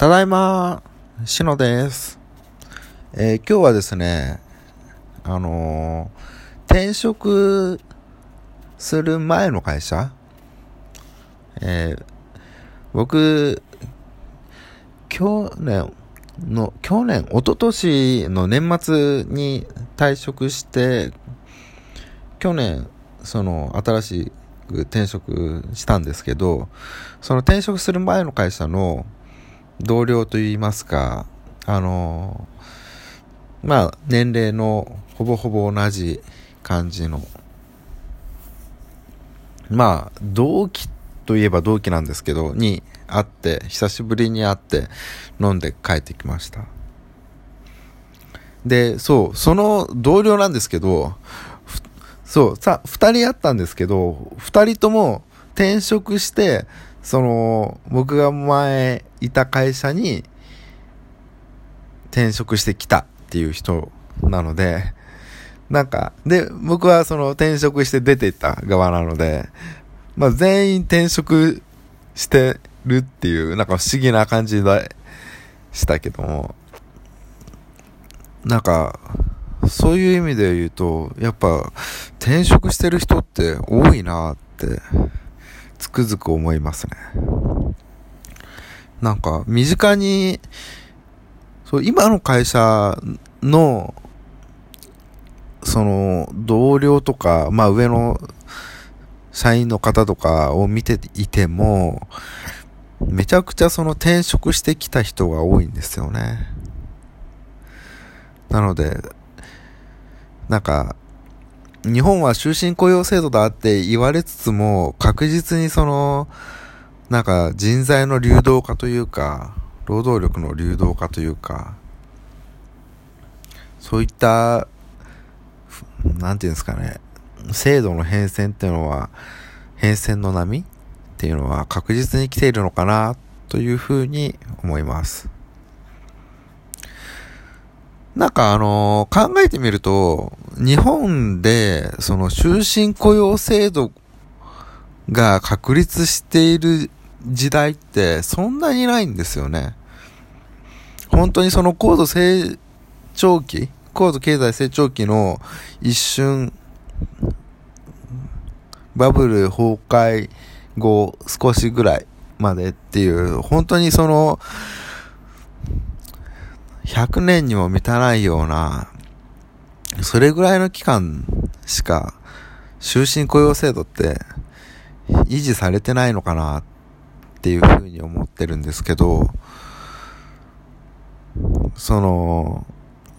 ただいま、しのです。えー、今日はですね、あのー、転職する前の会社、えー、僕、去年の、去年、一昨年の年末に退職して、去年、その、新しく転職したんですけど、その転職する前の会社の、同僚といいますか、あの、まあ、年齢のほぼほぼ同じ感じの、まあ、同期といえば同期なんですけど、に会って、久しぶりに会って飲んで帰ってきました。で、そう、その同僚なんですけど、そう、さ、二人あったんですけど、二人とも転職して、その、僕が前いた会社に転職してきたっていう人なので、なんか、で、僕はその転職して出ていった側なので、まあ全員転職してるっていう、なんか不思議な感じでしたけども、なんか、そういう意味で言うと、やっぱ転職してる人って多いなってつくづく思いますね。なんか、身近に、そう、今の会社の、その、同僚とか、まあ上の社員の方とかを見ていても、めちゃくちゃその転職してきた人が多いんですよね。なので、なんか、日本は終身雇用制度だって言われつつも、確実にその、なんか人材の流動化というか、労働力の流動化というか、そういった、なんていうんですかね、制度の変遷っていうのは、変遷の波っていうのは確実に来ているのかなというふうに思います。なんかあのー、考えてみると、日本で、その終身雇用制度が確立している時代ってそんなにないんですよね。本当にその高度成長期、高度経済成長期の一瞬、バブル崩壊後少しぐらいまでっていう、本当にその、100年にも満たないような、それぐらいの期間しか終身雇用制度って維持されてないのかなっていうふうに思ってるんですけど、その、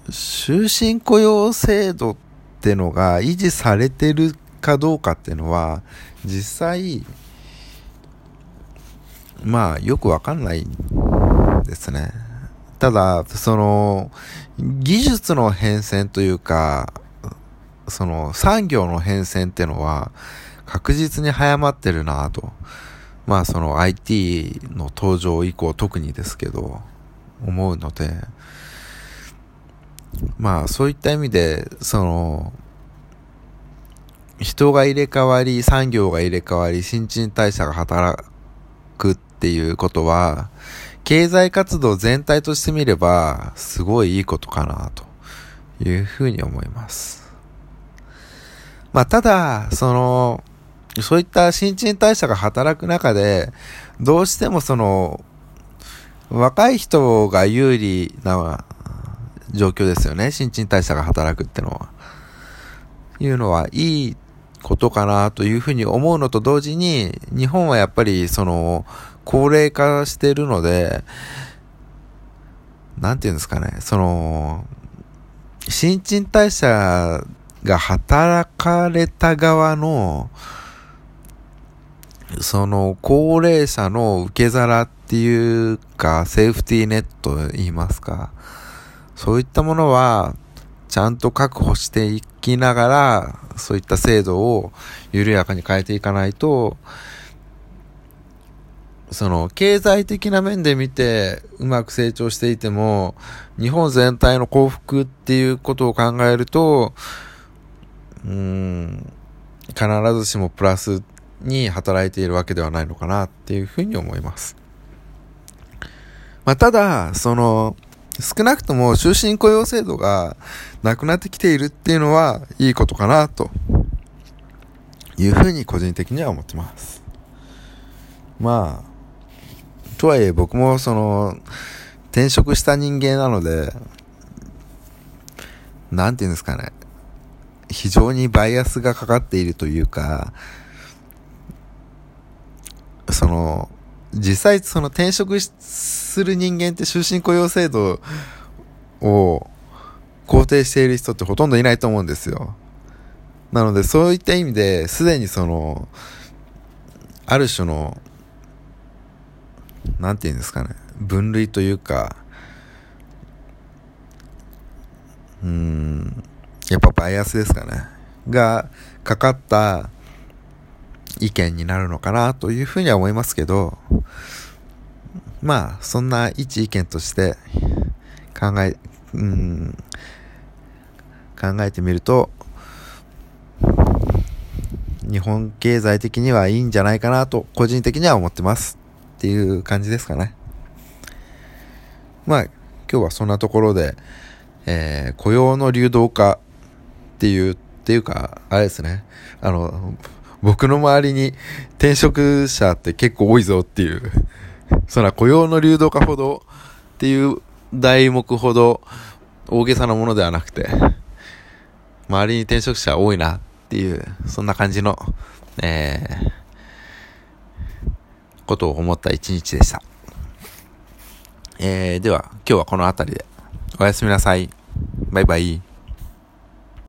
終身雇用制度ってのが維持されてるかどうかっていうのは、実際、まあ、よくわかんないですね。ただ、その、技術の変遷というか、その産業の変遷ってのは確実に早まってるなと。まあその IT の登場以降特にですけど、思うので、まあそういった意味で、その、人が入れ替わり、産業が入れ替わり、新陳代謝が働くっていうことは、経済活動全体として見れば、すごいいいことかな、というふうに思います。まあ、ただ、その、そういった新陳代謝が働く中で、どうしてもその、若い人が有利な状況ですよね。新陳代謝が働くってのは。いうのはいいことかなというふうに思うのと同時に、日本はやっぱりその、高齢化してるので、なんていうんですかね、その、新陳代謝が働かれた側の、その高齢者の受け皿っていうか、セーフティーネット言いますか。そういったものは、ちゃんと確保していきながら、そういった制度を緩やかに変えていかないと、その、経済的な面で見て、うまく成長していても、日本全体の幸福っていうことを考えると、うん、必ずしもプラスに働いているわけではないのかなっていうふうに思います。まあ、ただ、その、少なくとも終身雇用制度がなくなってきているっていうのはいいことかなというふうに個人的には思ってます。まあ、とはいえ僕もその転職した人間なので、なんていうんですかね。非常にバイアスがかかっているというか、その、実際その転職する人間って終身雇用制度を肯定している人ってほとんどいないと思うんですよ。なのでそういった意味ですでにその、ある種の、なんて言うんですかね、分類というか、うん、やっぱバイアスですかね。がかかった意見になるのかなというふうには思いますけど、まあ、そんな一意見として考え、うん、考えてみると、日本経済的にはいいんじゃないかなと個人的には思ってますっていう感じですかね。まあ、今日はそんなところで、えー、雇用の流動化っていう、っていうか、あれですね。あの、僕の周りに転職者って結構多いぞっていう、そら雇用の流動化ほどっていう題目ほど大げさなものではなくて、周りに転職者多いなっていう、そんな感じの、えー、ことを思った一日でした。えー、では、今日はこの辺りで。おやすみなさい。バイバイ。